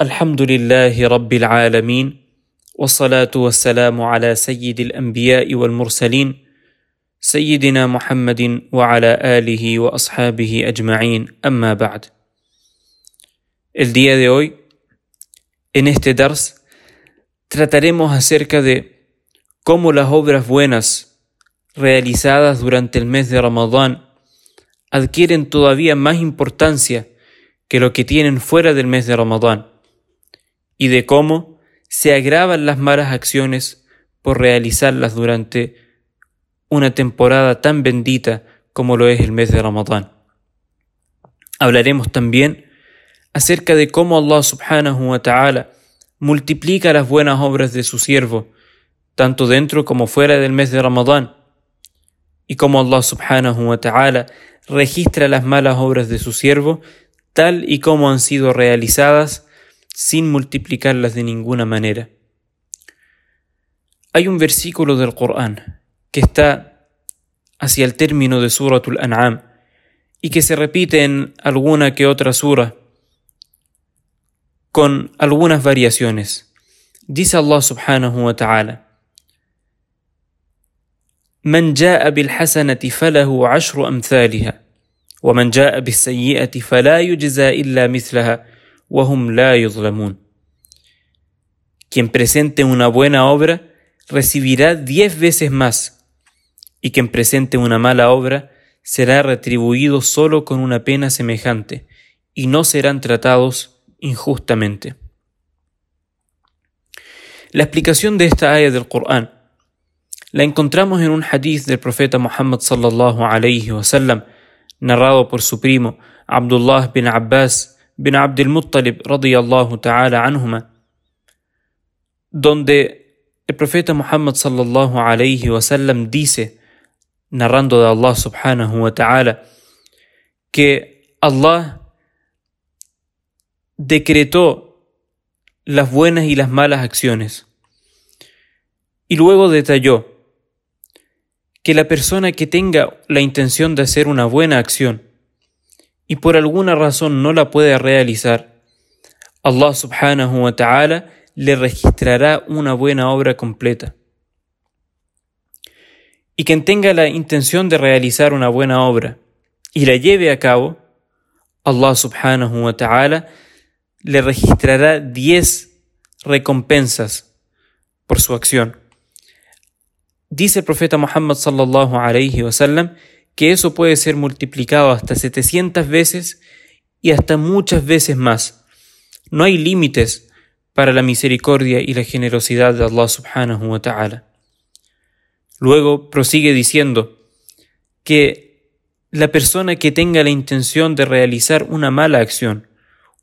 الحمد لله رب العالمين والصلاة والسلام على سيد الأنبياء والمرسلين سيدنا محمد وعلى آله وأصحابه أجمعين أما بعد El día de hoy, en este Dars, trataremos acerca de cómo las obras buenas realizadas durante el mes de Ramadán adquieren todavía más importancia que lo que tienen fuera del mes de Ramadán y de cómo se agravan las malas acciones por realizarlas durante una temporada tan bendita como lo es el mes de Ramadán. Hablaremos también acerca de cómo Allah subhanahu wa ta'ala multiplica las buenas obras de su siervo, tanto dentro como fuera del mes de Ramadán, y cómo Allah subhanahu wa ta'ala registra las malas obras de su siervo tal y como han sido realizadas sin multiplicarlas de ninguna manera. Hay un versículo del Corán que está hacia el término de Suratul An'am y que se repite en alguna que otra sura con algunas variaciones. Dice Allah subhanahu wa ta'ala: من جاء بالحسنة فله عشر أمثالها ومن جاء بالسيئة فلا يجزى إلا مثلها وهم لا يظلمون quien presente una buena obra recibirá diez veces más, y quien presente una mala obra será retribuido solo con una pena semejante, y no serán tratados injustamente. La explicación de esta ayah del Corán la encontramos en un hadith del profeta Muhammad sallallahu alayhi wasallam, narrado por su primo Abdullah bin Abbas bin Abdul Muttalib radiyallahu ta'ala anhuma, donde el profeta Muhammad sallallahu alayhi wasallam dice, narrando de Allah subhanahu wa ta'ala, que Allah decretó las buenas y las malas acciones. Y luego detalló que la persona que tenga la intención de hacer una buena acción y por alguna razón no la puede realizar, Allah subhanahu wa ta'ala le registrará una buena obra completa. Y quien tenga la intención de realizar una buena obra y la lleve a cabo, Allah subhanahu wa ta'ala le registrará diez recompensas por su acción. Dice el profeta Muhammad sallallahu alayhi wasallam que eso puede ser multiplicado hasta 700 veces y hasta muchas veces más. No hay límites para la misericordia y la generosidad de Allah subhanahu wa ta'ala. Luego prosigue diciendo que la persona que tenga la intención de realizar una mala acción,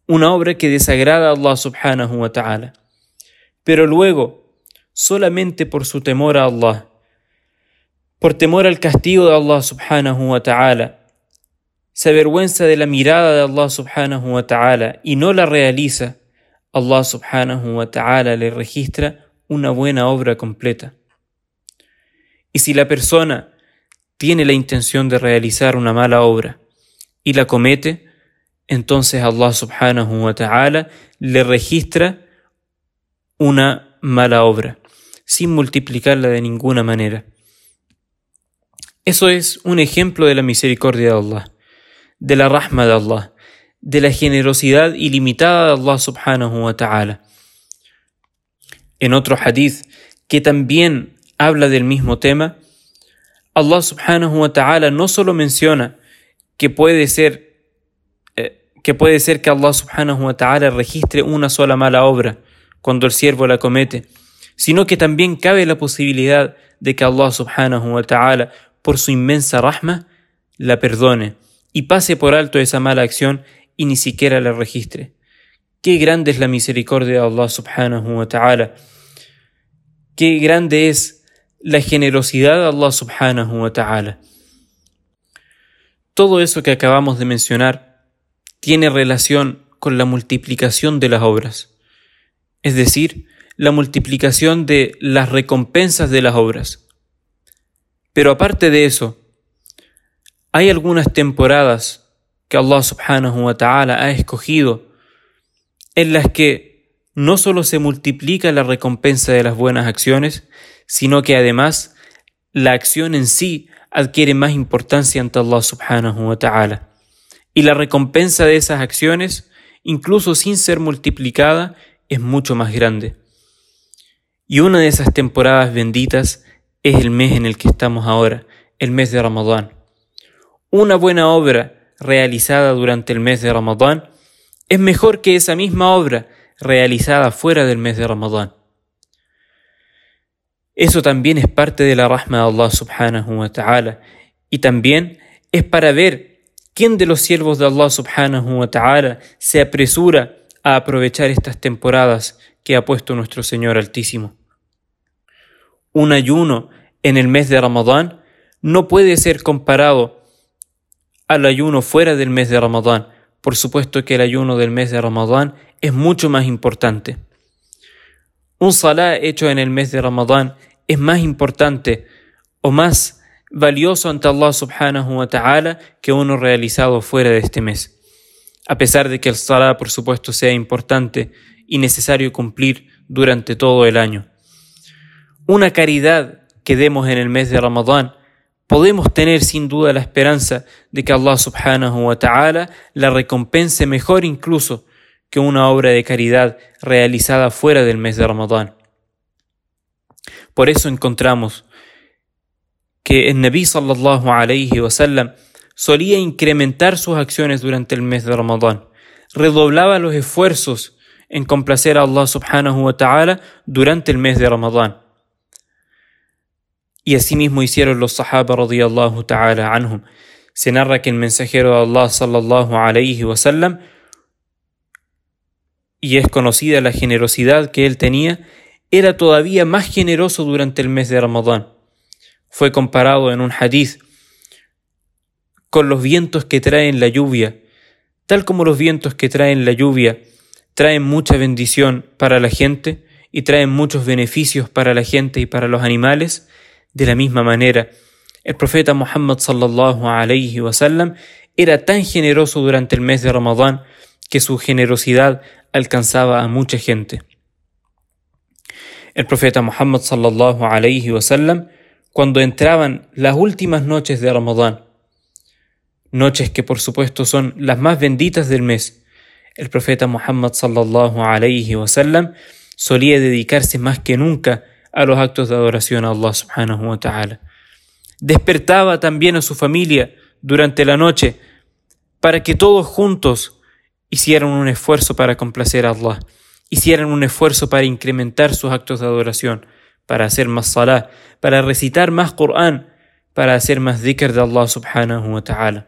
una obra que desagrada a Allah subhanahu wa ta'ala, pero luego, solamente por su temor a Allah, por temor al castigo de Allah subhanahu wa ta'ala, se avergüenza de la mirada de Allah subhanahu wa ta'ala y no la realiza, Allah subhanahu wa ta'ala le registra una buena obra completa. Y si la persona tiene la intención de realizar una mala obra y la comete, entonces Allah subhanahu wa ta'ala le registra una mala obra, sin multiplicarla de ninguna manera. Eso es un ejemplo de la misericordia de Allah, de la rahma de Allah, de la generosidad ilimitada de Allah subhanahu wa ta'ala. En otro hadith que también habla del mismo tema, Allah subhanahu wa ta'ala no solo menciona que puede ser eh, que puede ser que Allah subhanahu wa ta'ala registre una sola mala obra cuando el siervo la comete, sino que también cabe la posibilidad de que Allah subhanahu wa ta'ala por su inmensa rahma, la perdone y pase por alto esa mala acción y ni siquiera la registre. Qué grande es la misericordia de Allah subhanahu wa ta'ala. Qué grande es la generosidad de Allah subhanahu wa ta'ala. Todo eso que acabamos de mencionar tiene relación con la multiplicación de las obras, es decir, la multiplicación de las recompensas de las obras. Pero aparte de eso, hay algunas temporadas que Allah subhanahu wa ta'ala ha escogido en las que no solo se multiplica la recompensa de las buenas acciones, sino que además la acción en sí adquiere más importancia ante Allah subhanahu wa ta'ala. Y la recompensa de esas acciones, incluso sin ser multiplicada, es mucho más grande. Y una de esas temporadas benditas es el mes en el que estamos ahora, el mes de Ramadán. Una buena obra realizada durante el mes de Ramadán es mejor que esa misma obra realizada fuera del mes de Ramadán. Eso también es parte de la rahma de Allah subhanahu wa ta'ala y también es para ver quién de los siervos de Allah subhanahu wa ta'ala se apresura a aprovechar estas temporadas que ha puesto nuestro Señor Altísimo. Un ayuno en el mes de Ramadán no puede ser comparado al ayuno fuera del mes de Ramadán. Por supuesto que el ayuno del mes de Ramadán es mucho más importante. Un salah hecho en el mes de Ramadán es más importante o más valioso ante Allah subhanahu wa ta'ala que uno realizado fuera de este mes. A pesar de que el salah por supuesto sea importante y necesario cumplir durante todo el año. Una caridad que demos en el mes de Ramadán, podemos tener sin duda la esperanza de que Allah subhanahu wa ta'ala la recompense mejor incluso que una obra de caridad realizada fuera del mes de Ramadán. Por eso encontramos que el Nabi sallallahu alayhi wa sallam solía incrementar sus acciones durante el mes de Ramadán, redoblaba los esfuerzos en complacer a Allah subhanahu wa ta'ala durante el mes de Ramadán. Y asimismo hicieron los sahaba radiyallahu ta'ala anhum. Se narra que el mensajero de Allah sallallahu alayhi wa sallam y es conocida la generosidad que él tenía, era todavía más generoso durante el mes de Ramadán. Fue comparado en un hadith con los vientos que traen la lluvia, tal como los vientos que traen la lluvia traen mucha bendición para la gente y traen muchos beneficios para la gente y para los animales, de la misma manera, el profeta Muhammad sallallahu alayhi wasallam era tan generoso durante el mes de Ramadán que su generosidad alcanzaba a mucha gente. El profeta Muhammad sallallahu alayhi wasallam cuando entraban las últimas noches de Ramadán, noches que por supuesto son las más benditas del mes, el profeta Muhammad sallallahu alayhi wasallam solía dedicarse más que nunca a los actos de adoración a Allah subhanahu wa ta'ala. Despertaba también a su familia durante la noche para que todos juntos hicieran un esfuerzo para complacer a Allah, hicieran un esfuerzo para incrementar sus actos de adoración, para hacer más salah, para recitar más Qur'an, para hacer más dhikr de Allah subhanahu wa ta'ala.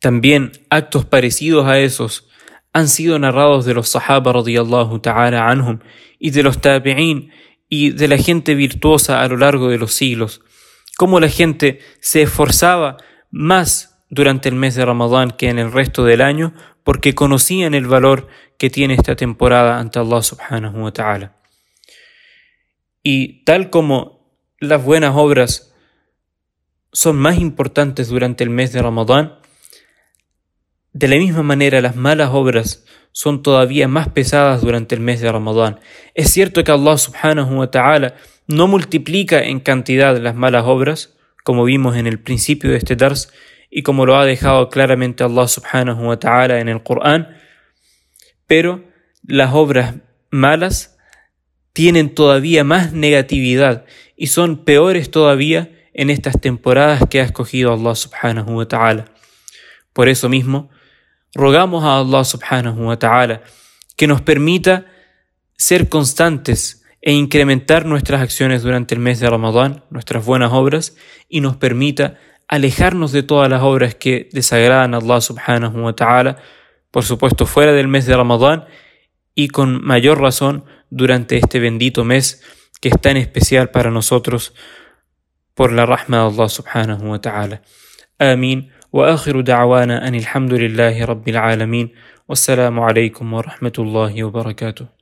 También actos parecidos a esos han sido narrados de los Sahaba radiyallahu ta'ala anhum y de los tabi'in y de la gente virtuosa a lo largo de los siglos, cómo la gente se esforzaba más durante el mes de Ramadán que en el resto del año porque conocían el valor que tiene esta temporada ante Allah subhanahu wa ta'ala. Y tal como las buenas obras son más importantes durante el mes de Ramadán, de la misma manera, las malas obras son todavía más pesadas durante el mes de Ramadán. Es cierto que Allah subhanahu wa ta'ala no multiplica en cantidad las malas obras, como vimos en el principio de este dars, y como lo ha dejado claramente Allah subhanahu wa ta'ala en el Corán, pero las obras malas tienen todavía más negatividad y son peores todavía en estas temporadas que ha escogido Allah subhanahu wa ta'ala. Por eso mismo, rogamos a Allah subhanahu wa ta'ala que nos permita ser constantes e incrementar nuestras acciones durante el mes de Ramadán, nuestras buenas obras, y nos permita alejarnos de todas las obras que desagradan a Allah subhanahu wa ta'ala, por supuesto fuera del mes de Ramadán y con mayor razón durante este bendito mes que es tan especial para nosotros por la rahma de Allah subhanahu wa ta'ala. Amén. وآخر دعوانا أن الحمد لله رب العالمين والسلام عليكم ورحمة الله وبركاته.